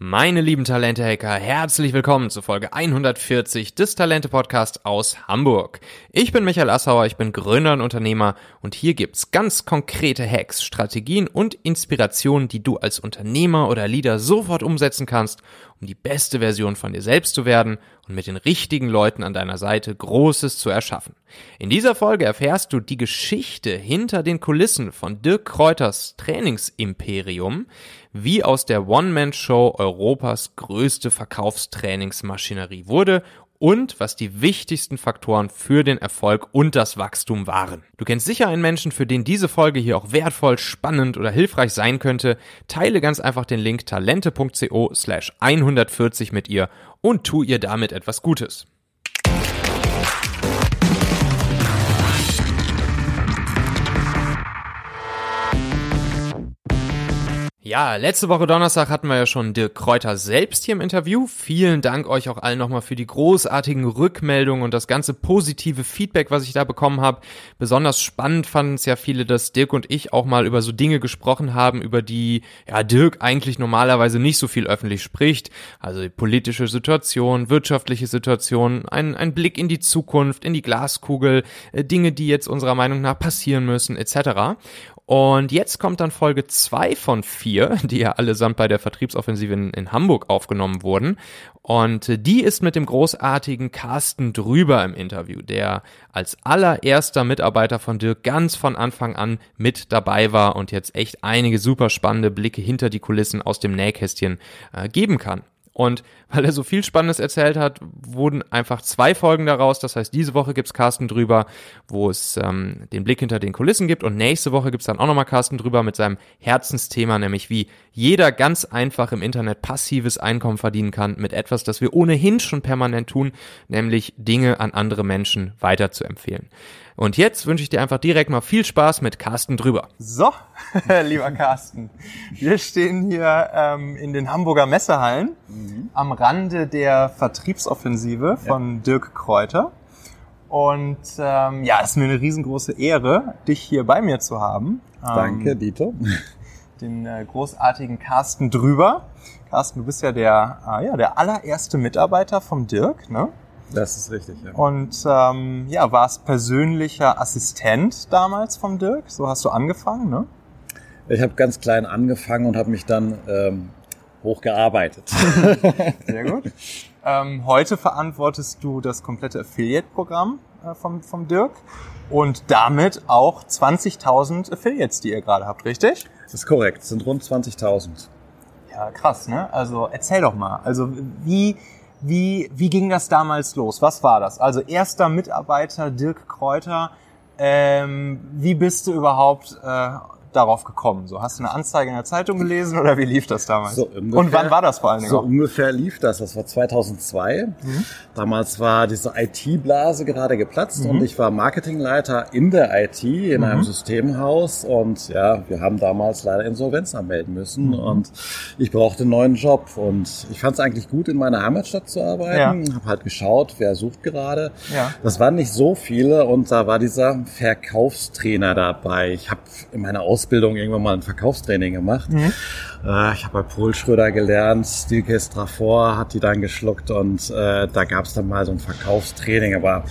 Meine lieben Talente-Hacker, herzlich willkommen zu Folge 140 des Talente-Podcasts aus Hamburg. Ich bin Michael Assauer, ich bin Gründer und Unternehmer und hier gibt's ganz konkrete Hacks, Strategien und Inspirationen, die du als Unternehmer oder Leader sofort umsetzen kannst, um die beste Version von dir selbst zu werden und mit den richtigen Leuten an deiner Seite Großes zu erschaffen. In dieser Folge erfährst du die Geschichte hinter den Kulissen von Dirk Kräuters Trainingsimperium, wie aus der One-Man-Show Europas größte Verkaufstrainingsmaschinerie wurde und was die wichtigsten Faktoren für den Erfolg und das Wachstum waren. Du kennst sicher einen Menschen, für den diese Folge hier auch wertvoll, spannend oder hilfreich sein könnte. Teile ganz einfach den Link talente.co slash 140 mit ihr und tu ihr damit etwas Gutes. Ja, letzte Woche Donnerstag hatten wir ja schon Dirk Kräuter selbst hier im Interview. Vielen Dank euch auch allen nochmal für die großartigen Rückmeldungen und das ganze positive Feedback, was ich da bekommen habe. Besonders spannend fanden es ja viele, dass Dirk und ich auch mal über so Dinge gesprochen haben, über die ja Dirk eigentlich normalerweise nicht so viel öffentlich spricht. Also die politische Situation, wirtschaftliche Situation, ein, ein Blick in die Zukunft, in die Glaskugel, äh, Dinge, die jetzt unserer Meinung nach passieren müssen, etc. Und jetzt kommt dann Folge zwei von vier, die ja allesamt bei der Vertriebsoffensive in, in Hamburg aufgenommen wurden. Und die ist mit dem großartigen Carsten Drüber im Interview, der als allererster Mitarbeiter von Dirk ganz von Anfang an mit dabei war und jetzt echt einige super spannende Blicke hinter die Kulissen aus dem Nähkästchen äh, geben kann. Und weil er so viel Spannendes erzählt hat, wurden einfach zwei Folgen daraus. Das heißt, diese Woche gibt's Carsten drüber, wo es ähm, den Blick hinter den Kulissen gibt. Und nächste Woche gibt's dann auch nochmal Carsten drüber mit seinem Herzensthema, nämlich wie jeder ganz einfach im Internet passives Einkommen verdienen kann mit etwas, das wir ohnehin schon permanent tun, nämlich Dinge an andere Menschen weiterzuempfehlen. Und jetzt wünsche ich dir einfach direkt mal viel Spaß mit Carsten drüber. So, lieber Carsten, wir stehen hier ähm, in den Hamburger Messehallen mhm. am Rande der Vertriebsoffensive von ja. Dirk Kräuter. Und ähm, ja, es ist mir eine riesengroße Ehre, dich hier bei mir zu haben. Danke, ähm, Dieter. Den äh, großartigen Carsten drüber. Carsten, du bist ja der, äh, ja, der allererste Mitarbeiter vom Dirk, ne? Das ist richtig, ja. Und ähm, ja, warst persönlicher Assistent damals vom Dirk? So hast du angefangen, ne? Ich habe ganz klein angefangen und habe mich dann ähm, hochgearbeitet. Sehr gut. Ähm, heute verantwortest du das komplette Affiliate-Programm äh, vom, vom Dirk und damit auch 20.000 Affiliates, die ihr gerade habt, richtig? Das ist korrekt, das sind rund 20.000. Ja, krass, ne? Also erzähl doch mal. Also wie wie, wie ging das damals los? Was war das? Also erster Mitarbeiter Dirk Kräuter. Ähm, wie bist du überhaupt äh, darauf gekommen? So, hast du eine Anzeige in der Zeitung gelesen oder wie lief das damals? So ungefähr, Und wann war das vor allen Dingen? So auch? ungefähr lief das. Das war 2002. Mhm. Damals war diese IT-Blase gerade geplatzt mhm. und ich war Marketingleiter in der IT in mhm. einem Systemhaus und ja, wir haben damals leider Insolvenz anmelden müssen mhm. und ich brauchte einen neuen Job und ich fand es eigentlich gut, in meiner Heimatstadt zu arbeiten. Ja. Habe halt geschaut, wer sucht gerade. Ja. Das waren nicht so viele und da war dieser Verkaufstrainer dabei. Ich habe in meiner Ausbildung Ausbildung irgendwann mal ein Verkaufstraining gemacht. Mhm. Äh, ich habe bei Paul Schröder gelernt, Stilcase Trafor hat die dann geschluckt und äh, da gab es dann mal so ein Verkaufstraining, aber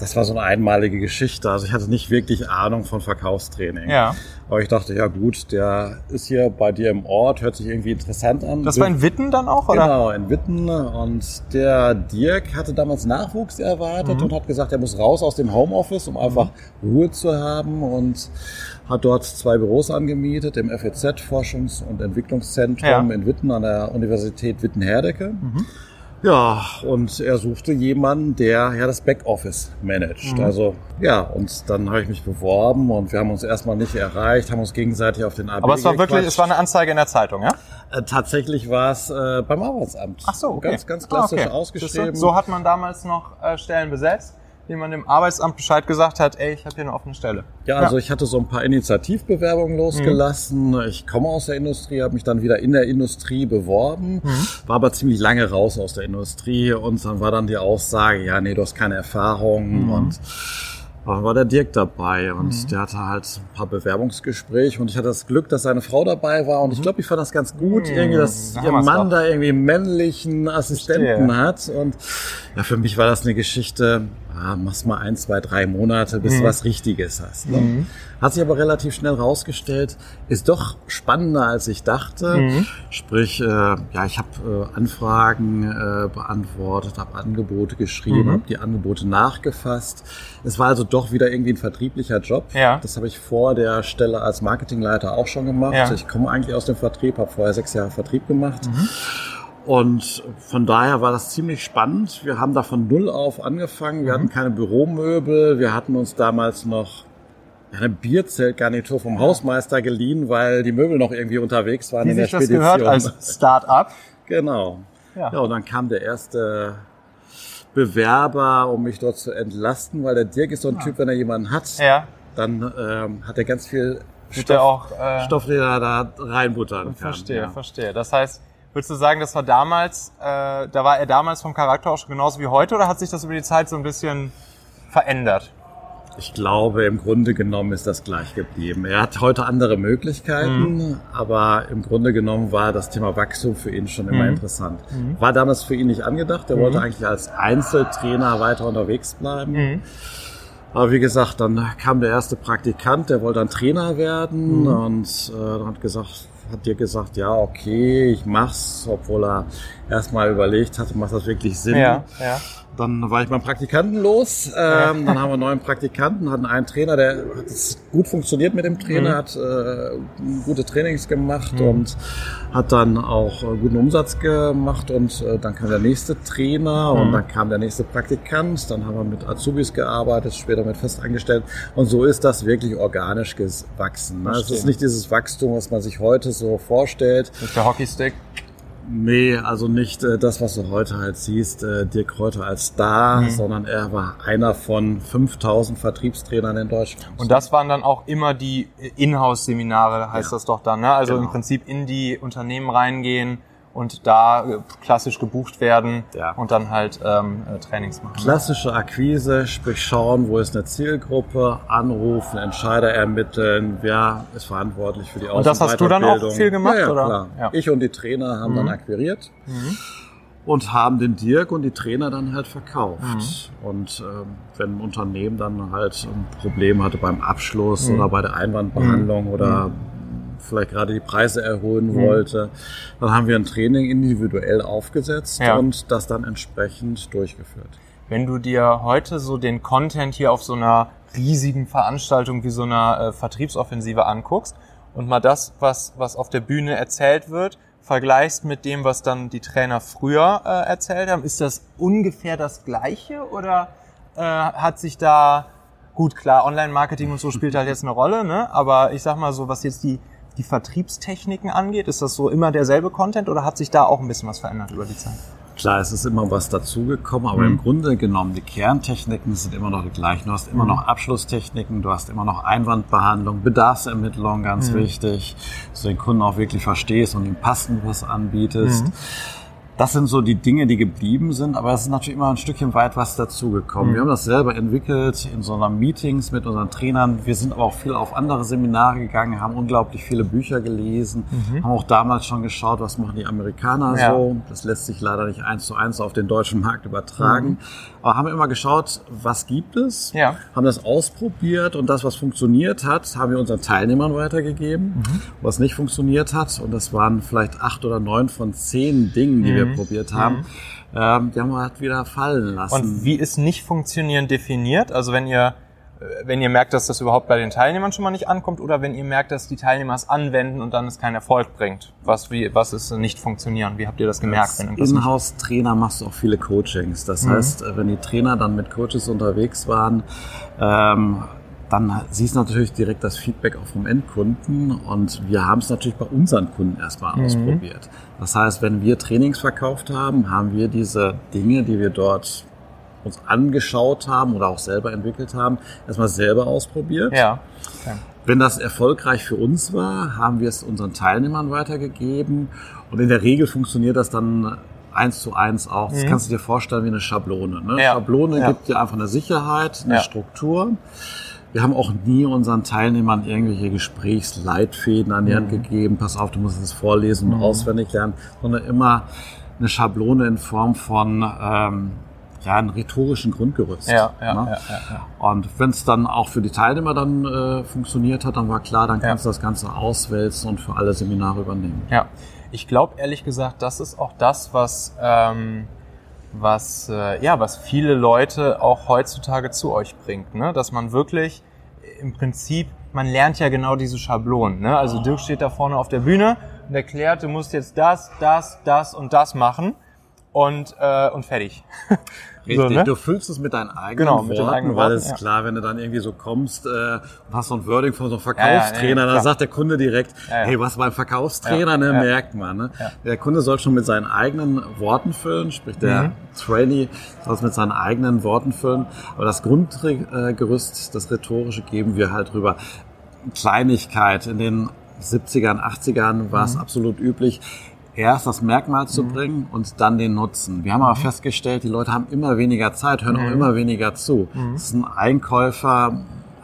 das war so eine einmalige Geschichte. Also ich hatte nicht wirklich Ahnung von Verkaufstraining. Ja. Aber ich dachte, ja gut, der ist hier bei dir im Ort, hört sich irgendwie interessant an. Das war in Witten dann auch, oder? Genau, in Witten. Und der Dirk hatte damals Nachwuchs erwartet mhm. und hat gesagt, er muss raus aus dem Homeoffice, um einfach mhm. Ruhe zu haben und hat dort zwei Büros angemietet, im FEZ Forschungs- und Entwicklungszentrum ja. in Witten an der Universität Witten-Herdecke. Mhm. Ja, und er suchte jemanden, der ja das Backoffice managt. Mhm. Also ja, und dann habe ich mich beworben und wir haben uns erstmal nicht erreicht, haben uns gegenseitig auf den AB Aber es war wirklich, es war eine Anzeige in der Zeitung, ja? Äh, tatsächlich war es äh, beim Arbeitsamt. Ach so, okay. Ganz, ganz klassisch ah, okay. ausgeschrieben. So hat man damals noch äh, Stellen besetzt? Dem man dem Arbeitsamt Bescheid gesagt hat, ey, ich habe hier eine offene Stelle. Ja, also ja. ich hatte so ein paar Initiativbewerbungen losgelassen. Mhm. Ich komme aus der Industrie, habe mich dann wieder in der Industrie beworben, mhm. war aber ziemlich lange raus aus der Industrie und dann war dann die Aussage, ja, nee, du hast keine Erfahrung mhm. und Da war der Dirk dabei und mhm. der hatte halt ein paar Bewerbungsgespräche und ich hatte das Glück, dass seine Frau dabei war und ich mhm. glaube, ich fand das ganz gut, mhm. irgendwie, dass ihr Mann da irgendwie männlichen Assistenten Verstehe. hat und ja, für mich war das eine Geschichte, ah, mach's mal ein, zwei, drei Monate, bis mhm. du was Richtiges hast. Ne? Mhm. Hat sich aber relativ schnell rausgestellt, ist doch spannender, als ich dachte. Mhm. Sprich, äh, ja, ich habe äh, Anfragen äh, beantwortet, habe Angebote geschrieben, mhm. habe die Angebote nachgefasst. Es war also doch wieder irgendwie ein vertrieblicher Job. Ja. Das habe ich vor der Stelle als Marketingleiter auch schon gemacht. Ja. Ich komme eigentlich aus dem Vertrieb, habe vorher sechs Jahre Vertrieb gemacht. Und von daher war das ziemlich spannend. Wir haben da von Null auf angefangen. Wir mhm. hatten keine Büromöbel. Wir hatten uns damals noch eine Bierzeltgarnitur vom Hausmeister geliehen, weil die Möbel noch irgendwie unterwegs waren Wie in der sich Spedition. Das gehört als Start-up. Genau. Ja. ja, und dann kam der erste Bewerber, um mich dort zu entlasten, weil der Dirk ist so ein ja. Typ, wenn er jemanden hat, ja. dann ähm, hat er ganz viel Stoff, auch, äh, Stoff, den er da reinbuttern kann. Verstehe, ja. verstehe. Das heißt, würdest du sagen, das war damals, äh, da war er damals vom Charakter auch schon genauso wie heute oder hat sich das über die Zeit so ein bisschen verändert? Ich glaube, im Grunde genommen ist das gleich geblieben. Er hat heute andere Möglichkeiten, mhm. aber im Grunde genommen war das Thema Wachstum für ihn schon immer mhm. interessant. Mhm. War damals für ihn nicht angedacht. Er mhm. wollte eigentlich als Einzeltrainer weiter unterwegs bleiben. Mhm. Aber wie gesagt, dann kam der erste Praktikant, der wollte dann Trainer werden mhm. und äh, dann hat gesagt, hat dir gesagt, ja, okay, ich mach's, obwohl er erstmal überlegt hatte, macht das wirklich Sinn? Ja, ja. Dann war ich beim Praktikanten los. Ähm, dann haben wir einen neuen Praktikanten, hatten einen Trainer, der hat es gut funktioniert mit dem Trainer, mhm. hat äh, gute Trainings gemacht mhm. und hat dann auch äh, guten Umsatz gemacht und äh, dann kam der nächste Trainer mhm. und dann kam der nächste Praktikant. Dann haben wir mit Azubis gearbeitet, später mit Festangestellten und so ist das wirklich organisch gewachsen. Ne? Es ist nicht dieses Wachstum, was man sich heute so vorstellt. Mit der Hockeystick. Nee, also nicht äh, das, was du heute halt siehst, äh, Dirk Kräuter als Star, mhm. sondern er war einer von 5000 Vertriebstrainern in Deutschland. Und das waren dann auch immer die Inhouse-Seminare, heißt ja. das doch dann, ne? Also genau. im Prinzip in die Unternehmen reingehen, und da äh, klassisch gebucht werden ja. und dann halt ähm, äh, Trainings machen. Klassische Akquise, sprich schauen, wo ist eine Zielgruppe, anrufen, Entscheider ermitteln, wer ist verantwortlich für die Ausbildung. Und das hast du dann auch viel gemacht, ja, ja, oder? Klar. Ja. Ich und die Trainer haben mhm. dann akquiriert. Mhm. Und haben den Dirk und die Trainer dann halt verkauft. Mhm. Und ähm, wenn ein Unternehmen dann halt ein Problem hatte beim Abschluss mhm. oder bei der Einwandbehandlung mhm. oder mhm vielleicht gerade die Preise erhöhen mhm. wollte. Dann haben wir ein Training individuell aufgesetzt ja. und das dann entsprechend durchgeführt. Wenn du dir heute so den Content hier auf so einer riesigen Veranstaltung wie so einer äh, Vertriebsoffensive anguckst und mal das, was, was auf der Bühne erzählt wird, vergleichst mit dem, was dann die Trainer früher äh, erzählt haben, ist das ungefähr das Gleiche oder äh, hat sich da gut klar Online-Marketing und so spielt halt jetzt eine Rolle, ne? Aber ich sag mal so, was jetzt die die Vertriebstechniken angeht? Ist das so immer derselbe Content oder hat sich da auch ein bisschen was verändert über die Zeit? Klar, es ist immer was dazugekommen, aber mhm. im Grunde genommen, die Kerntechniken sind immer noch die gleichen. Du hast immer mhm. noch Abschlusstechniken, du hast immer noch Einwandbehandlung, Bedarfsermittlung, ganz mhm. wichtig, dass du den Kunden auch wirklich verstehst und ihm passend was anbietest. Mhm. Das sind so die Dinge, die geblieben sind, aber es ist natürlich immer ein Stückchen weit was dazugekommen. Mhm. Wir haben das selber entwickelt in so einer Meetings mit unseren Trainern. Wir sind aber auch viel auf andere Seminare gegangen, haben unglaublich viele Bücher gelesen, mhm. haben auch damals schon geschaut, was machen die Amerikaner ja. so. Das lässt sich leider nicht eins zu eins auf den deutschen Markt übertragen. Mhm. Aber haben immer geschaut, was gibt es, ja. haben das ausprobiert und das, was funktioniert hat, haben wir unseren Teilnehmern weitergegeben. Mhm. Was nicht funktioniert hat, und das waren vielleicht acht oder neun von zehn Dingen, die wir mhm. probiert haben, mhm. ähm, die haben wir halt wieder fallen lassen. Und wie ist nicht funktionieren definiert? Also wenn ihr wenn ihr merkt, dass das überhaupt bei den Teilnehmern schon mal nicht ankommt oder wenn ihr merkt, dass die Teilnehmer es anwenden und dann es keinen Erfolg bringt. Was, wie, was ist nicht funktionieren? Wie habt ihr das gemerkt? Als Inhouse-Trainer machst du auch viele Coachings. Das mhm. heißt, wenn die Trainer dann mit Coaches unterwegs waren, ähm, dann siehst du natürlich direkt das Feedback auch vom Endkunden und wir haben es natürlich bei unseren Kunden erstmal mhm. ausprobiert. Das heißt, wenn wir Trainings verkauft haben, haben wir diese Dinge, die wir dort uns angeschaut haben oder auch selber entwickelt haben, erstmal selber ausprobiert. Ja. Okay. Wenn das erfolgreich für uns war, haben wir es unseren Teilnehmern weitergegeben und in der Regel funktioniert das dann eins zu eins auch. Das kannst du dir vorstellen wie eine Schablone. Ne? Ja. Schablone Ja. gibt dir einfach eine Sicherheit, eine Ja. Struktur. Wir haben auch nie unseren Teilnehmern irgendwelche Gesprächsleitfäden an die Mhm. Hand gegeben. Pass auf, du musst es vorlesen und auswendig lernen, sondern immer eine Schablone in Form von ähm, ja, einem rhetorischen Grundgerüst. Ja, ja, ne? ja. Und wenn es dann auch für die Teilnehmer dann äh, funktioniert hat, dann war klar, dann kannst du das Ganze auswälzen und für alle Seminare übernehmen. Ja, ich glaube ehrlich gesagt, das ist auch das, was ähm, was äh, ja, was viele Leute auch heutzutage zu euch bringt, ne? Dass man wirklich im Prinzip, man lernt ja genau diese Schablonen, ne? Also Dirk steht da vorne auf der Bühne und erklärt, du musst jetzt das, das, das und das machen und äh, und fertig. Richtig, So, ne? du füllst es mit deinen eigenen Genau, Worten, eigenen weil Worten, es ist ja. klar, wenn du dann irgendwie so kommst äh, hast so ein Wording von so einem Ja, ja, ja, Verkaufstrainer, dann sagt der Kunde direkt, hey, was beim Verkaufstrainer, ne, merkt man. Ne? Der Kunde soll schon mit seinen eigenen Worten füllen, sprich der Mhm. Trainee soll es mit seinen eigenen Worten füllen, aber das Grundgerüst, das Rhetorische geben wir halt rüber. Kleinigkeit in den 70ern, 80ern war es Mhm. absolut üblich, erst das Merkmal zu bringen und dann den Nutzen. Wir haben Mhm. aber festgestellt, die Leute haben immer weniger Zeit, hören auch immer weniger zu. Mhm. Das ist ein Einkäufer,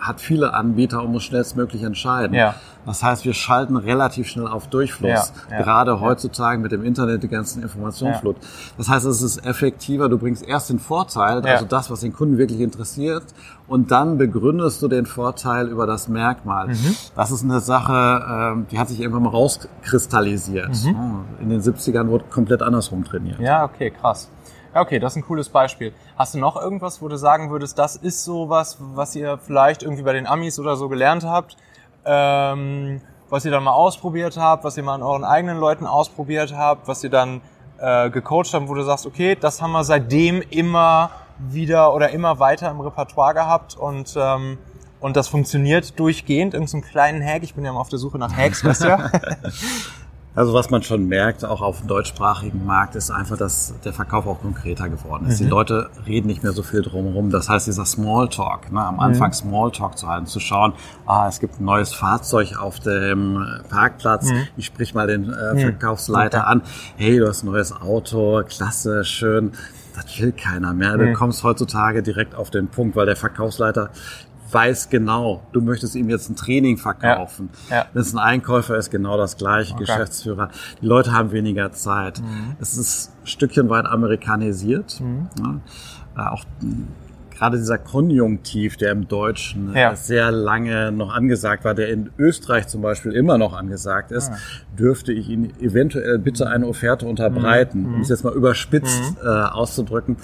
hat viele Anbieter und muss schnellstmöglich entscheiden. Ja. Das heißt, wir schalten relativ schnell auf Durchfluss. Ja, ja, Gerade heutzutage mit dem Internet, die ganzen Informationsflut. Das heißt, es ist effektiver, du bringst erst den Vorteil, also das, was den Kunden wirklich interessiert, und dann begründest du den Vorteil über das Merkmal. Mhm. Das ist eine Sache, ähm, die hat sich irgendwann mal rauskristallisiert. In den 70ern wurde komplett andersrum trainiert. Mhm. Ja, okay, krass. Okay, das ist ein cooles Beispiel. Hast du noch irgendwas, wo du sagen würdest, das ist sowas, was ihr vielleicht irgendwie bei den Amis oder so gelernt habt, ähm, was ihr dann mal ausprobiert habt, was ihr mal an euren eigenen Leuten ausprobiert habt, was ihr dann äh, gecoacht habt, wo du sagst, okay, das haben wir seitdem immer wieder oder immer weiter im Repertoire gehabt und ähm, und das funktioniert durchgehend, irgendeinen so einen kleinen Hack. Ich bin ja immer auf der Suche nach Hacks, weißt du. Also was man schon merkt, auch auf dem deutschsprachigen Markt, ist einfach, dass der Verkauf auch konkreter geworden ist. Die Leute reden nicht mehr so viel drumherum. Das heißt, dieser Smalltalk, ne, am Anfang Smalltalk zu halten, zu schauen, ah, es gibt ein neues Fahrzeug auf dem Parkplatz, ich sprich mal den äh, Verkaufsleiter an, hey, du hast ein neues Auto, klasse, schön. Das will keiner mehr. Du kommst heutzutage direkt auf den Punkt, weil der Verkaufsleiter weiß genau, du möchtest ihm jetzt ein Training verkaufen. Ja. Ja. Wenn es ein Einkäufer ist, genau das gleiche, Geschäftsführer. Die Leute haben weniger Zeit. Mhm. Es ist ein Stückchen weit amerikanisiert. Ja. Äh, Auch gerade dieser Konjunktiv, der im Deutschen Ja. sehr lange noch angesagt war, der in Österreich zum Beispiel immer noch angesagt ist, Ah. dürfte ich Ihnen eventuell bitte eine Offerte unterbreiten, Mhm. um es jetzt mal überspitzt äh, auszudrücken.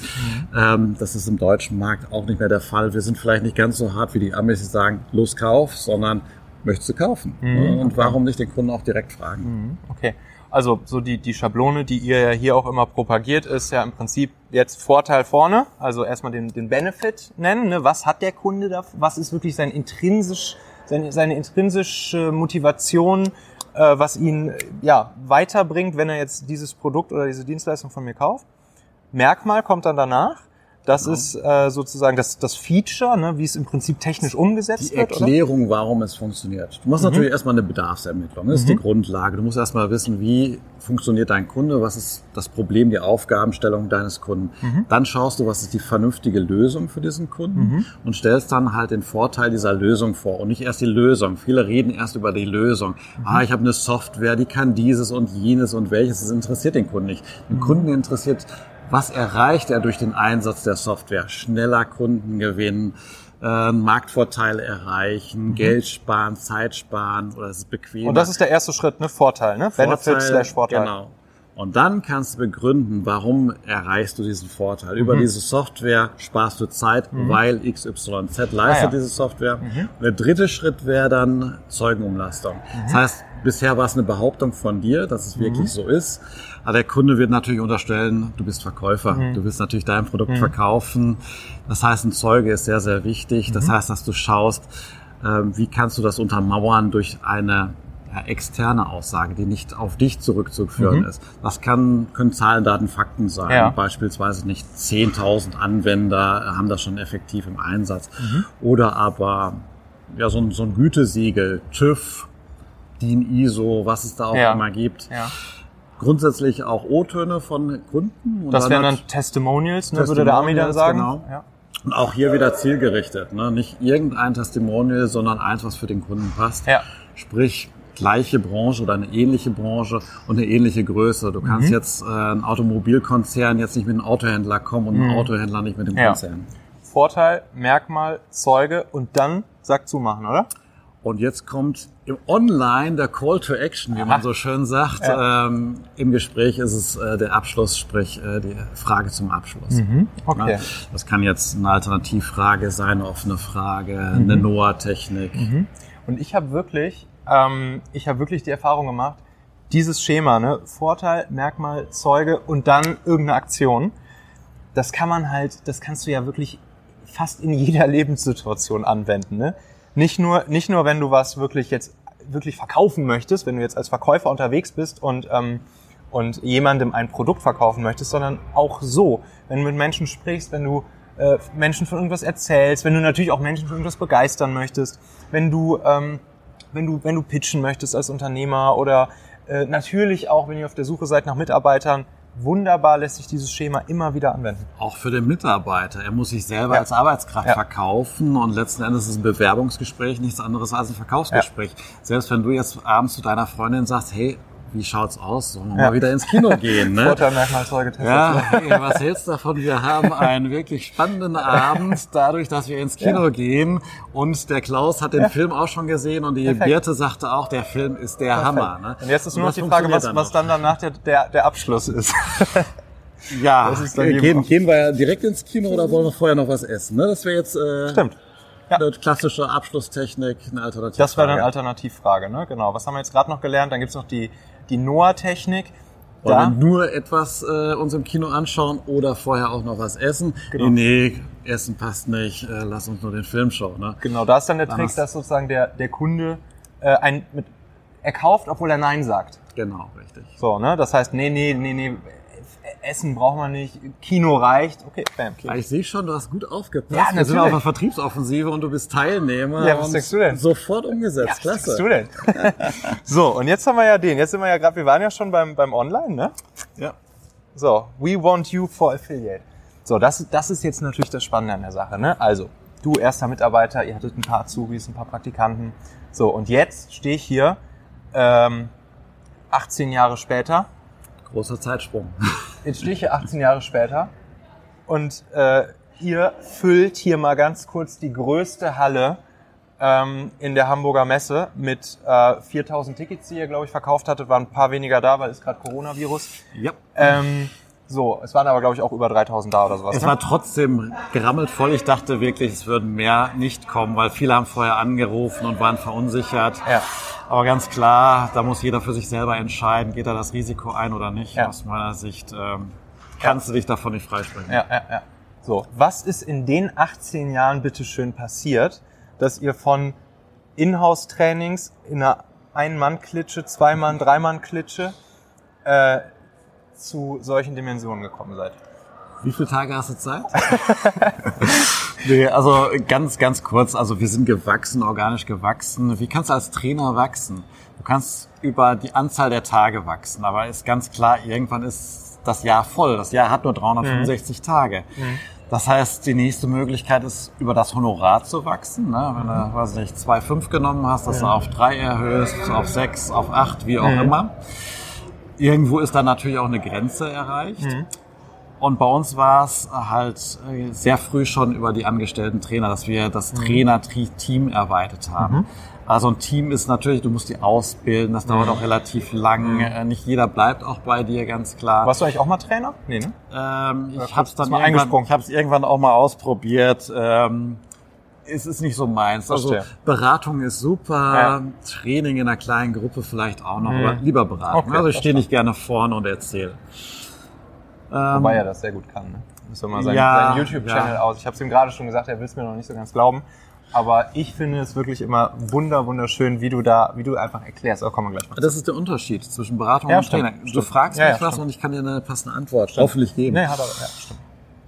Ähm, das ist im deutschen Markt auch nicht mehr der Fall. Wir sind vielleicht nicht ganz so hart wie die Amis, die sagen, los kauf, sondern möchtest du kaufen? Mhm. Und warum nicht den Kunden auch direkt fragen? Okay. Also so die, die Schablone, die ihr ja hier auch immer propagiert, ist ja im Prinzip jetzt Vorteil vorne. Also erstmal den, den Benefit nennen. Ne? Was hat der Kunde da? Was ist wirklich sein intrinsisch, seine, seine intrinsische Motivation, äh, was ihn ja weiterbringt, wenn er jetzt dieses Produkt oder diese Dienstleistung von mir kauft? Merkmal kommt dann danach. Das ist äh, sozusagen das, das Feature, ne, wie es im Prinzip technisch umgesetzt Die wird, oder? Erklärung, warum es funktioniert. Du musst natürlich erstmal eine Bedarfsermittlung. Das ist die Grundlage. Du musst erstmal wissen, wie funktioniert dein Kunde, was ist das Problem, die Aufgabenstellung deines Kunden. Dann schaust du, was ist die vernünftige Lösung für diesen Kunden und stellst dann halt den Vorteil dieser Lösung vor und nicht erst die Lösung. Viele reden erst über die Lösung. Ah, ich habe eine Software, die kann dieses und jenes und welches. Das interessiert den Kunden nicht. Den Kunden interessiert, was erreicht er durch den Einsatz der Software? Schneller Kunden gewinnen, äh, einen Marktvorteil erreichen, Geld sparen, Zeit sparen oder es ist bequem. Und das ist der erste Schritt, ne? Vorteil, ne? Benefit slash Vorteil. Genau. Und dann kannst du begründen, warum erreichst du diesen Vorteil. Über Mhm. diese Software sparst du Zeit, weil XYZ leistet Ah, ja. Mhm. diese Software. Und der dritte Schritt wäre dann Zeugenumlastung. Mhm. Das heißt, bisher war es eine Behauptung von dir, dass es wirklich so ist. Aber der Kunde wird natürlich unterstellen, du bist Verkäufer. Mhm. Du willst natürlich dein Produkt verkaufen. Das heißt, ein Zeuge ist sehr, sehr wichtig. Das Mhm. heißt, dass du schaust, ähm, wie kannst du das untermauern durch eine ja, externe Aussage, die nicht auf dich zurückzuführen ist. Das kann, können Zahlen, Daten, Fakten sein. Mhm. Ja. Beispielsweise nicht 10.000 Anwender haben das schon effektiv im Einsatz. Mhm. Oder aber ja, so, ein, so ein Gütesiegel, TÜV, DIN ISO, was es da auch Ja. immer gibt. Ja. Grundsätzlich auch O-Töne von Kunden. Und Das wären hat- dann Testimonials, ne, würde der Ami dann Testimonials, sagen. genau. Ja. Und auch hier wieder zielgerichtet. Ne? Nicht irgendein Testimonial, sondern eins, was für den Kunden passt. Ja. Sprich, gleiche Branche oder eine ähnliche Branche und eine ähnliche Größe. Du Mhm. kannst jetzt äh, ein Automobilkonzern jetzt nicht mit einem Autohändler kommen und ein Autohändler nicht mit dem Mhm. Ja. Konzern. Vorteil, Merkmal, Zeuge und dann Sack zumachen, oder? Und jetzt kommt im Online der Call to Action, wie man so schön sagt. Ja. Ähm, Im Gespräch ist es äh, der Abschluss, sprich äh, die Frage zum Abschluss. Mhm. Okay. Ja, das kann jetzt eine Alternativfrage sein, eine offene Frage, Mhm. eine NOAA-Technik. Und ich habe wirklich, ähm, ich habe wirklich die Erfahrung gemacht, dieses Schema, ne, Vorteil, Merkmal, Zeuge und dann irgendeine Aktion, das kann man halt, das kannst du ja wirklich fast in jeder Lebenssituation anwenden, ne? Nicht nur, nicht nur, wenn du was wirklich jetzt wirklich verkaufen möchtest, wenn du jetzt als Verkäufer unterwegs bist und ähm, und jemandem ein Produkt verkaufen möchtest, sondern auch so, wenn du mit Menschen sprichst, wenn du äh, Menschen von irgendwas erzählst, wenn du natürlich auch Menschen von irgendwas begeistern möchtest, wenn du ähm, wenn du wenn du pitchen möchtest als Unternehmer oder äh, natürlich auch, wenn ihr auf der Suche seid nach Mitarbeitern, wunderbar lässt sich dieses Schema immer wieder anwenden. Auch für den Mitarbeiter. Er muss sich selber Ja. als Arbeitskraft Ja. verkaufen und letzten Endes ist ein Bewerbungsgespräch nichts anderes als ein Verkaufsgespräch. Selbst wenn du jetzt abends zu deiner Freundin sagst, hey, wie schaut's aus? Sollen wir Ja. mal wieder ins Kino gehen? Ne? Zeuge, Ja, hey, was hältst du davon? Wir haben einen wirklich spannenden Abend, dadurch, dass wir ins Kino Ja. gehen. Und der Klaus hat den Ja. Film auch schon gesehen und die Perfekt. Birte sagte auch, der Film ist der Hammer. Ne? Und jetzt ist nur noch die Frage, was, funktioniert was dann danach der, der, der Abschluss ist. Ja, Das ist dann gehen, gehen wir direkt ins Kino oder wollen wir vorher noch was essen? Ne? Das wäre jetzt äh, Stimmt. Ja. eine klassische Abschlusstechnik, eine Alternative. Das wäre dann Alternativfrage, ne? Genau. Was haben wir jetzt gerade noch gelernt? Dann gibt's noch die, die NOAA-Technik. Wollen wir nur etwas äh, uns im Kino anschauen oder vorher auch noch was essen? Genau. Nee, nee, Essen passt nicht, äh, lass uns nur den Film schauen. Ne? genau, da ist dann der Trick, Anders. dass sozusagen der, der Kunde äh, ein, mit, er kauft, obwohl er Nein sagt. Genau, richtig. So, ne? Das heißt, nee, nee, nee, nee, Essen braucht man nicht, Kino reicht. Okay, bam, Kino. Ja, ich sehe schon, du hast gut aufgepasst. Ja, Wir sind auf einer Vertriebsoffensive und du bist Teilnehmer. Ja, was denkst du denn? Sofort umgesetzt, Was klasse. denkst du denn? so, und jetzt haben wir ja den. Jetzt sind wir ja gerade, wir waren ja schon beim, beim Online, ne? Ja. So, we want you for affiliate. So, das, das ist jetzt natürlich das Spannende an der Sache. Ne? Also, du erster Mitarbeiter, ihr hattet ein paar Azubis, ein paar Praktikanten. So, und jetzt stehe ich hier, ähm, 18 Jahre später. Großer Zeitsprung. Jetzt stehe ich hier 18 Jahre später und äh, ihr füllt hier mal ganz kurz die größte Halle ähm, in der Hamburger Messe mit äh, 4000 Tickets, die ihr, glaube ich, verkauft hattet. Waren ein paar weniger da, weil es gerade Coronavirus. Ja. Ähm, so, es waren aber, glaube ich, auch über 3000 da oder sowas. Es ne? war trotzdem gerammelt voll. Ich dachte wirklich, es würden mehr nicht kommen, weil viele haben vorher angerufen und waren verunsichert. Ja. Aber ganz klar, da muss jeder für sich selber entscheiden, geht er das Risiko ein oder nicht. Ja. Aus meiner Sicht ähm, kannst du dich davon nicht freisprechen. Ja, ja, ja. So, was ist in den 18 Jahren bitteschön passiert, dass ihr von Inhouse-Trainings in einer Ein-Mann-Klitsche, Zwei-Mann-, Drei-Mann-Klitsche äh, zu solchen Dimensionen gekommen seid? Wie viele Tage hast du Zeit? nee, also ganz, ganz kurz. Also wir sind gewachsen, organisch gewachsen. Wie kannst du als Trainer wachsen? Du kannst über die Anzahl der Tage wachsen, aber ist ganz klar, irgendwann ist das Jahr voll. Das Jahr hat nur 365 Tage. Das heißt, die nächste Möglichkeit ist, über das Honorar zu wachsen. Ne? Wenn du, weiß nicht, 2,5 genommen hast, dass du auf 3 erhöhst, auf 6, auf 8, wie auch immer. Irgendwo ist dann natürlich auch eine Grenze erreicht. Und bei uns war es halt äh, sehr früh schon über die angestellten Trainer, dass wir das Trainer-Team erweitert haben. Also ein Team ist natürlich, du musst die ausbilden, das dauert auch relativ lang. Äh, Nicht jeder bleibt auch bei dir, ganz klar. Warst du eigentlich auch mal Trainer? Nee, ne? Ähm, ich habe es dann irgendwann, eingesprungen. ich hab's irgendwann auch mal ausprobiert. Ähm, es ist nicht so meins. Also Verstehe. Beratung ist super, Ja. Training in einer kleinen Gruppe vielleicht auch noch, Mhm. aber lieber Beratung. Okay, also ich stehe nicht gerne vorne und erzähle. Ähm, Wobei er das sehr gut kann. Ne? Müssen wir mal seinen, Ja, seinen YouTube-Channel ja. aus. Ich habe es ihm gerade schon gesagt, er will es mir noch nicht so ganz glauben. Aber ich finde es wirklich immer wunder, wunderschön, wie du da, wie du einfach erklärst. Oh, kommen wir gleich mal. Das ist der Unterschied zwischen Beratung Ja, und stimmt, Trainer. Du stimmt. fragst mich was stimmt. und ich kann dir eine passende Antwort hoffentlich geben. Nee, hat er, ja, stimmt.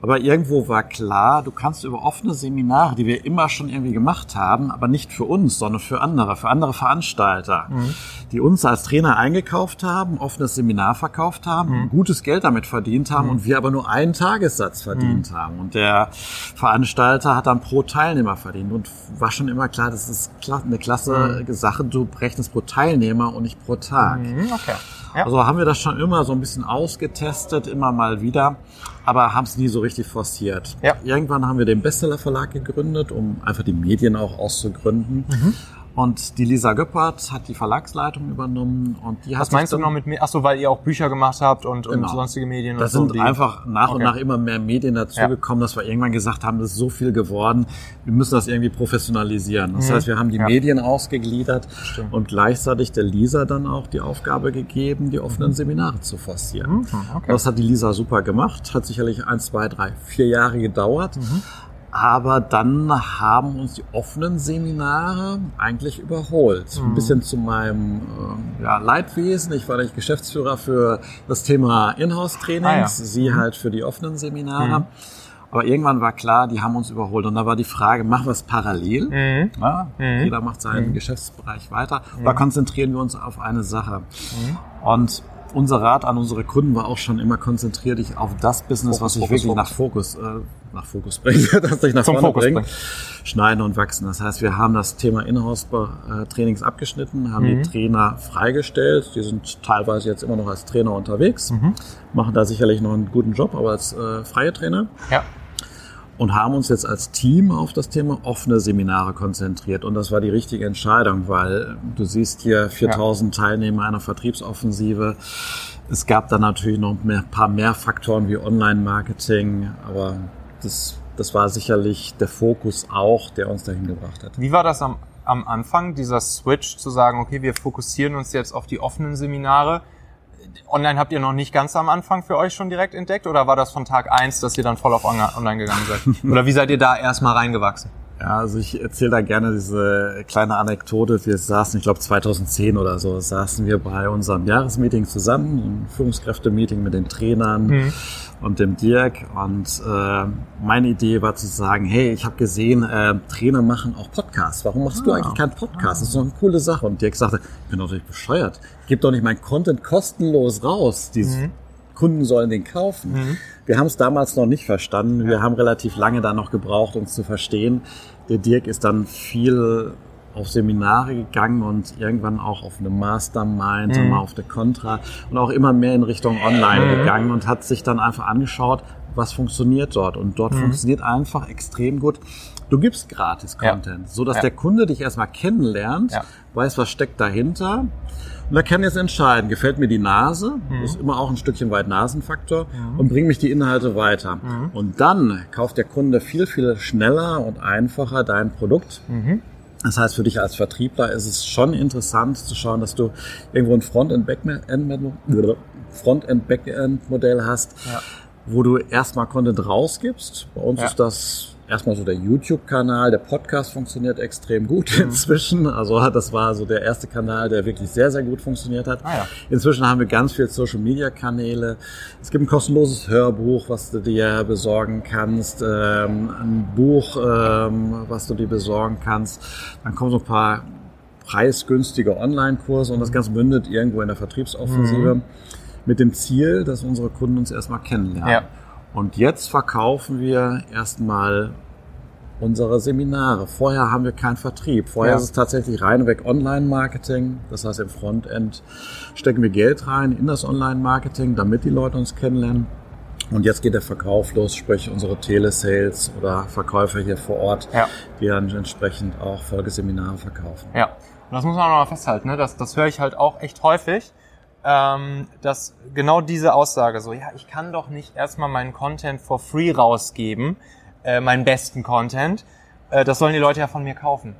Aber irgendwo war klar, du kannst über offene Seminare, die wir immer schon irgendwie gemacht haben, aber nicht für uns, sondern für andere, für andere Veranstalter, mhm. die uns als Trainer eingekauft haben, offenes Seminar verkauft haben, mhm. gutes Geld damit verdient haben mhm. und wir aber nur einen Tagessatz verdient mhm. haben. Und der Veranstalter hat dann pro Teilnehmer verdient und war schon immer klar, das ist eine klasse mhm. Sache, du rechnest pro Teilnehmer und nicht pro Tag. Mhm, okay. Ja. Also haben wir das schon immer so ein bisschen ausgetestet, immer mal wieder, aber haben es nie so richtig forciert. Ja. Irgendwann haben wir den Bestseller Verlag gegründet, um einfach die Medien auch auszugründen. Mhm. Und die Lisa Göppert hat die Verlagsleitung übernommen und die hat. Was meinst du noch mit mir? Ach so, weil ihr auch Bücher gemacht habt und, genau. und sonstige Medien. Da sind so, einfach nach okay. und nach immer mehr Medien dazugekommen, ja. dass wir irgendwann gesagt haben, das ist so viel geworden, wir müssen das irgendwie professionalisieren. Das mhm. heißt, wir haben die ja. Medien ausgegliedert Stimmt. und gleichzeitig der Lisa dann auch die Aufgabe gegeben, die offenen mhm. Seminare zu forcieren. Mhm. Okay. Das hat die Lisa super gemacht, hat sicherlich ein, zwei, drei, vier Jahre gedauert. Aber dann haben uns die offenen Seminare eigentlich überholt. Mhm. Ein bisschen zu meinem äh, ja, Leidwesen. Ich war nicht Geschäftsführer für das Thema Inhouse-Trainings, ah, ja. sie mhm. halt für die offenen Seminare. Mhm. Aber irgendwann war klar, die haben uns überholt. Und da war die Frage, machen wir es parallel? Mhm. Ja, mhm. Jeder macht seinen mhm. Geschäftsbereich weiter. Oder konzentrieren wir uns auf eine Sache? Und unser Rat an unsere Kunden war auch schon immer konzentriert dich auf das Business, Fokus, was ich wirklich Fokus. nach Fokus, äh, nach Fokus bringe, dass ich nach Zum vorne bringe. Schneiden und wachsen. Das heißt, wir haben das Thema Inhouse-Trainings abgeschnitten, haben mhm. die Trainer freigestellt. Die sind teilweise jetzt immer noch als Trainer unterwegs, mhm. machen da sicherlich noch einen guten Job, aber als äh, freie Trainer. Ja und haben uns jetzt als Team auf das Thema offene Seminare konzentriert. Und das war die richtige Entscheidung, weil du siehst hier 4000 ja. Teilnehmer einer Vertriebsoffensive. Es gab dann natürlich noch ein paar mehr Faktoren wie Online-Marketing, aber das, das war sicherlich der Fokus auch, der uns dahin gebracht hat. Wie war das am, am Anfang, dieser Switch zu sagen, okay, wir fokussieren uns jetzt auf die offenen Seminare? Online habt ihr noch nicht ganz am Anfang für euch schon direkt entdeckt oder war das von Tag eins, dass ihr dann voll auf online gegangen seid? Oder wie seid ihr da erstmal reingewachsen? Ja, also ich erzähle da gerne diese kleine Anekdote. Wir saßen, ich glaube 2010 oder so, saßen wir bei unserem Jahresmeeting zusammen, ein Führungskräftemeeting mit den Trainern mhm. und dem Dirk. Und äh, meine Idee war zu sagen, hey, ich habe gesehen, äh, Trainer machen auch Podcasts. Warum machst ah. du eigentlich keinen Podcast? Das ist doch eine coole Sache. Und Dirk sagte, ich bin doch nicht bescheuert. Ich gebe doch nicht mein Content kostenlos raus. Die mhm. Kunden sollen den kaufen. Mhm. Wir haben es damals noch nicht verstanden. Wir haben relativ lange da noch gebraucht, uns zu verstehen. Der Dirk ist dann viel auf Seminare gegangen und irgendwann auch auf eine Mastermind, mhm. mal auf der Contra und auch immer mehr in Richtung Online mhm. gegangen und hat sich dann einfach angeschaut, was funktioniert dort. Und dort mhm. funktioniert einfach extrem gut. Du gibst gratis Content, ja. so dass ja. der Kunde dich erstmal kennenlernt, ja. weiß, was steckt dahinter und er kann jetzt entscheiden, gefällt mir die Nase, mhm. ist immer auch ein Stückchen weit Nasenfaktor, mhm. und bringt mich die Inhalte weiter. Mhm. Und dann kauft der Kunde viel, viel schneller und einfacher dein Produkt. Mhm. Das heißt, für dich als Vertriebler ist es schon interessant zu schauen, dass du irgendwo ein Front-End-Backend-Modell hast, ja. Wo du erstmal Content rausgibst. Bei uns ja. ist das erstmal so der YouTube-Kanal, der Podcast funktioniert extrem gut mhm. inzwischen. Also das war so der erste Kanal, der wirklich sehr, sehr gut funktioniert hat. Ah, ja. Inzwischen haben wir ganz viele Social-Media-Kanäle. Es gibt ein kostenloses Hörbuch, was du dir besorgen kannst, ähm, ein Buch, ähm, was du dir besorgen kannst. Dann kommen so ein paar preisgünstige Online-Kurse und das Ganze mündet irgendwo in der Vertriebsoffensive mhm. Mit dem Ziel, dass unsere Kunden uns erstmal kennenlernen. Ja. Und jetzt verkaufen wir erstmal unsere Seminare. Vorher haben wir keinen Vertrieb. Vorher ja. ist es tatsächlich reinweg Online-Marketing. Das heißt, im Frontend stecken wir Geld rein in das Online-Marketing, damit die Leute uns kennenlernen. Und jetzt geht der Verkauf los, sprich unsere Telesales oder Verkäufer hier vor Ort, ja. die dann entsprechend auch Folgeseminare verkaufen. Ja, und das muss man auch noch mal festhalten. Ne? Das, das höre ich halt auch echt häufig ähm, dass genau diese Aussage so, ja, ich kann doch nicht erstmal meinen Content for free rausgeben, äh, meinen besten Content, äh, das sollen die Leute ja von mir kaufen.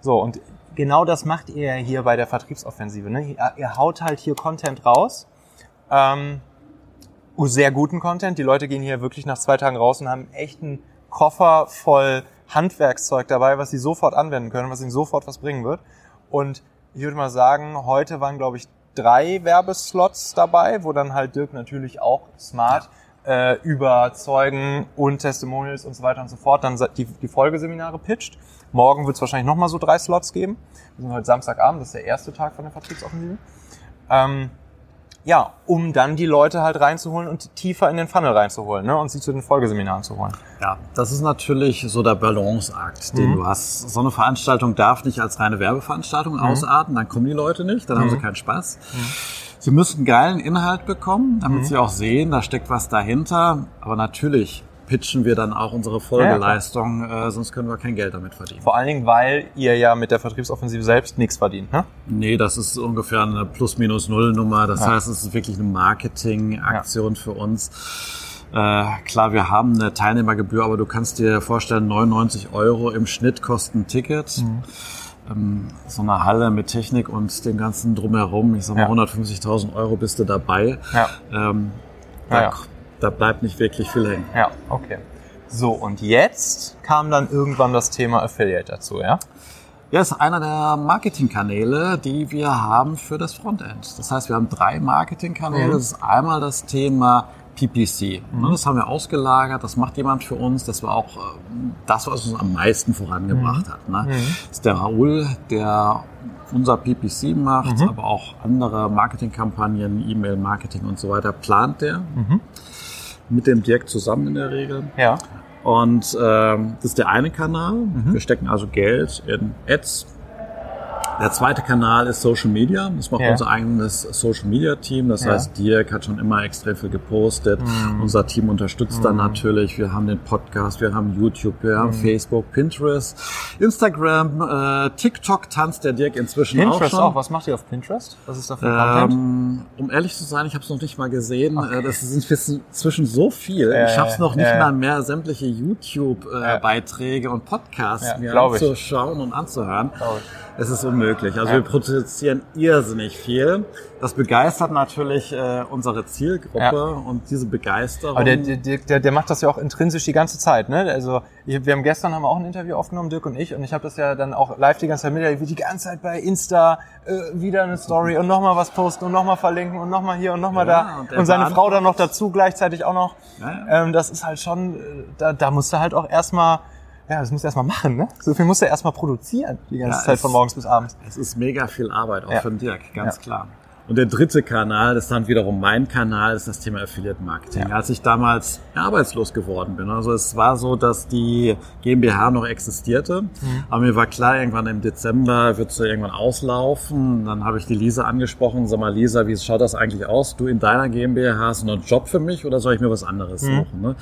So, und genau das macht ihr hier bei der Vertriebsoffensive. Ne? Ihr, ihr haut halt hier Content raus, ähm, sehr guten Content. Die Leute gehen hier wirklich nach zwei Tagen raus und haben echt einen Koffer voll Handwerkszeug dabei, was sie sofort anwenden können, was ihnen sofort was bringen wird. Und ich würde mal sagen, heute waren, glaube ich, drei Werbeslots dabei, wo dann halt Dirk natürlich auch smart äh, überzeugen und Testimonials und so weiter und so fort, dann die, die Folgeseminare pitcht. Morgen wird es wahrscheinlich nochmal so drei Slots geben. Wir sind heute Samstagabend, das ist der erste Tag von der Vertriebsoffensive. Ähm, ja, um dann die Leute halt reinzuholen und tiefer in den Funnel reinzuholen ne, und sie zu den Folgeseminaren zu holen. Ja, das ist natürlich so der Balanceakt, den mhm. du hast. So eine Veranstaltung darf nicht als reine Werbeveranstaltung mhm. ausarten, dann kommen die Leute nicht, dann mhm. haben sie mhm. keinen Spaß. Mhm. Sie müssen geilen Inhalt bekommen, damit mhm. sie auch sehen, da steckt was dahinter. Aber natürlich pitchen wir dann auch unsere Folgeleistung, ja, äh, sonst können wir kein Geld damit verdienen. Vor allen Dingen, weil ihr ja mit der Vertriebsoffensive selbst nichts verdient, ne? Nee, das ist ungefähr eine Plus-Minus-Null-Nummer. Das ja. heißt, es ist wirklich eine Marketingaktion ja. für uns. Äh, klar, wir haben eine Teilnehmergebühr, aber du kannst dir vorstellen, 99 Euro im Schnitt kosten ein Ticket. Mhm. Ähm, so eine Halle mit Technik und dem ganzen drumherum, ich sag mal 150.000 Euro bist du dabei. Ja. Ähm, da ja da bleibt nicht wirklich viel hängen. Ja, okay. So, und jetzt kam dann irgendwann das Thema Affiliate dazu, ja? Ja, ist einer der Marketingkanäle, die wir haben für das Frontend. Das heißt, wir haben drei Marketingkanäle. Mhm. Das ist einmal das Thema PPC. Mhm. Das haben wir ausgelagert, das macht jemand für uns. Das war auch äh, das, was uns am meisten vorangebracht mhm. hat. Ne? Mhm. Das ist der Raoul, der unser PPC macht, mhm. aber auch andere Marketingkampagnen, E-Mail-Marketing und so weiter plant der. Mit dem Dirk zusammen in der Regel. Ja. Und ähm, das ist der eine Kanal. Mhm. Wir stecken also Geld in Ads, der zweite Kanal ist Social Media. Das macht ja. unser eigenes Social Media Team. Das ja. heißt, Dirk hat schon immer extrem viel gepostet. Mhm. Unser Team unterstützt mhm. dann natürlich. Wir haben den Podcast, wir haben YouTube, wir haben mhm. Facebook, Pinterest, Instagram, äh, TikTok tanzt der Dirk inzwischen Pinterest auch schon. auch. Was macht ihr auf Pinterest? Was ist da für ähm, Um ehrlich zu sein, ich habe es noch nicht mal gesehen. Okay. Äh, das sind inzwischen so viel. Äh, ich habe es noch nicht äh, mal mehr sämtliche YouTube-Beiträge und Podcasts mir anzuschauen und anzuhören. Es ist unmöglich. Also ja. wir produzieren irrsinnig viel. Das begeistert natürlich äh, unsere Zielgruppe ja. und diese Begeisterung. Aber der, der, der, der macht das ja auch intrinsisch die ganze Zeit. Ne? Also ich, wir haben gestern haben wir auch ein Interview aufgenommen, Dirk und ich, und ich habe das ja dann auch live die ganze Zeit mit, wie die ganze Zeit bei Insta äh, wieder eine Story und nochmal was posten und nochmal verlinken und nochmal hier und nochmal ja, da. Und, und seine Frau dann noch dazu gleichzeitig auch noch. Ähm, das ist halt schon, äh, da, da musst du halt auch erstmal ja, das musst du erstmal machen, ne? So viel musst du erstmal produzieren, die ganze ja, Zeit von morgens bis abends. Es ist mega viel Arbeit, auch ja. für den Dirk, ganz ja. klar. Und der dritte Kanal, das ist dann wiederum mein Kanal, ist das Thema Affiliate Marketing. Ja. Als ich damals arbeitslos geworden bin, also es war so, dass die GmbH noch existierte, mhm. aber mir war klar, irgendwann im Dezember wird sie irgendwann auslaufen. Dann habe ich die Lisa angesprochen, sag mal Lisa, wie schaut das eigentlich aus? Du in deiner GmbH hast du noch einen Job für mich oder soll ich mir was anderes mhm. suchen? Ne?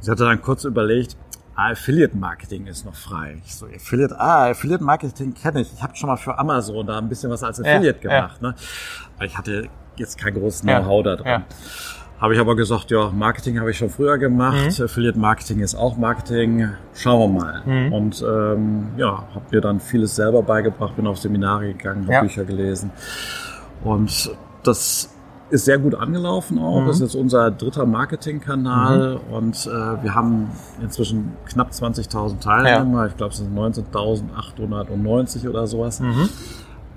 Sie hatte dann kurz überlegt, ah, Affiliate Marketing ist noch frei. Ich so, Affiliate, ah, Affiliate Marketing kenne ich. Ich habe schon mal für Amazon da ein bisschen was als Affiliate ja, gemacht. Ja. Ne? Aber ich hatte jetzt kein großes Know-how ja, da drin. Ja. Habe ich aber gesagt, ja, Marketing habe ich schon früher gemacht. Mhm. Affiliate Marketing ist auch Marketing. Schauen wir mal. Mhm. Und ähm, ja, habe mir dann vieles selber beigebracht, bin auf Seminare gegangen, habe Bücher gelesen. Und das ist sehr gut angelaufen auch. Mhm. Das ist jetzt unser dritter Marketingkanal mhm. und äh, wir haben inzwischen knapp 20.000 Teilnehmer. Ja. Ich glaube, es sind 19.890 oder sowas. Mhm.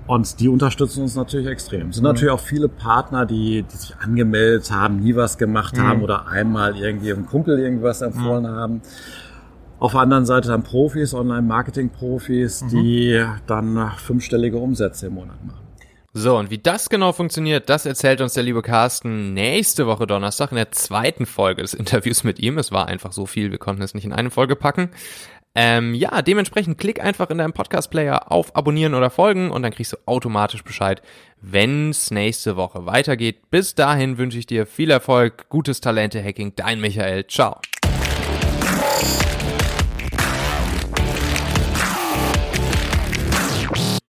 Und die unterstützen uns natürlich extrem. Es sind mhm. natürlich auch viele Partner, die, die sich angemeldet haben, nie was gemacht haben mhm. oder einmal irgendwie einem Kumpel irgendwas empfohlen mhm. haben. Auf der anderen Seite dann Profis, Online-Marketing-Profis, die dann fünfstellige Umsätze im Monat machen. So, und wie das genau funktioniert, das erzählt uns der liebe Carsten nächste Woche Donnerstag in der zweiten Folge des Interviews mit ihm. Es war einfach so viel, wir konnten es nicht in eine Folge packen. Ähm, ja, dementsprechend klick einfach in deinem Podcast-Player auf Abonnieren oder Folgen und dann kriegst du automatisch Bescheid, wenn es nächste Woche weitergeht. Bis dahin wünsche ich dir viel Erfolg, gutes Talente-Hacking, dein Michael. Ciao.